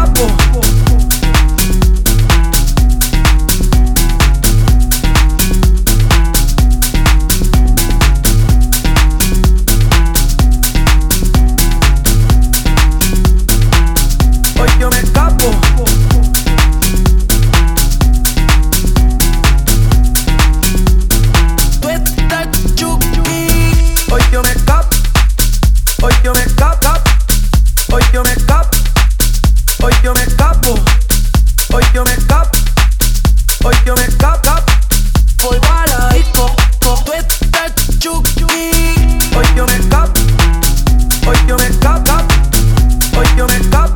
capo. Hoy yo me escapo. Tú estás chuki. Hoy yo me escapo. Hoy yo me escapo. Hoy yo me escapo yo me hoy yo me escapo, Hoy yo me escapo, hoy yo me escapo, hoy yo me escapo,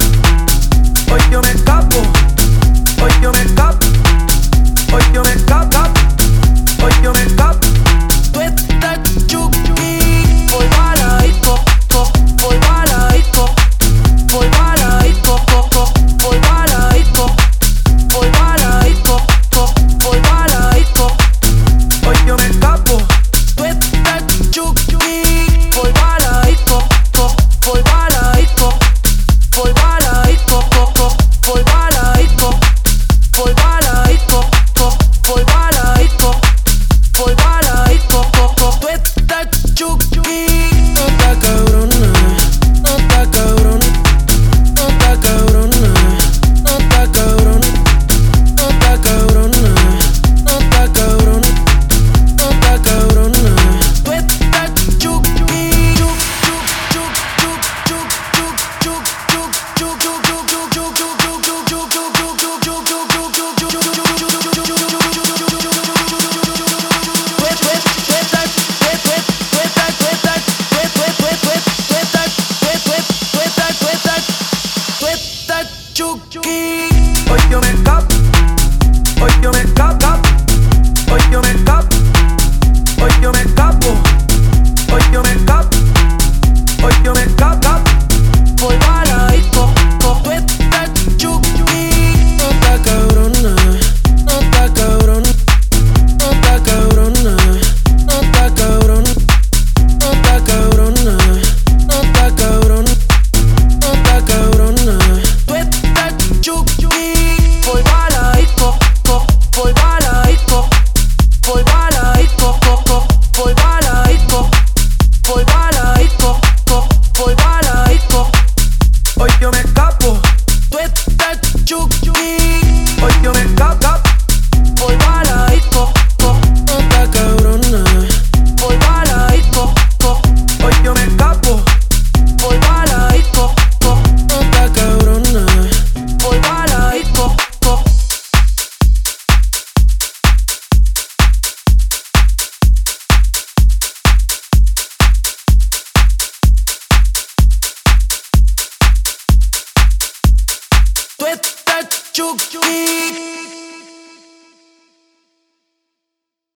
hoy yo me escapo, hoy yo me escapo, hoy yo me escapo, hoy yo me escapo. you.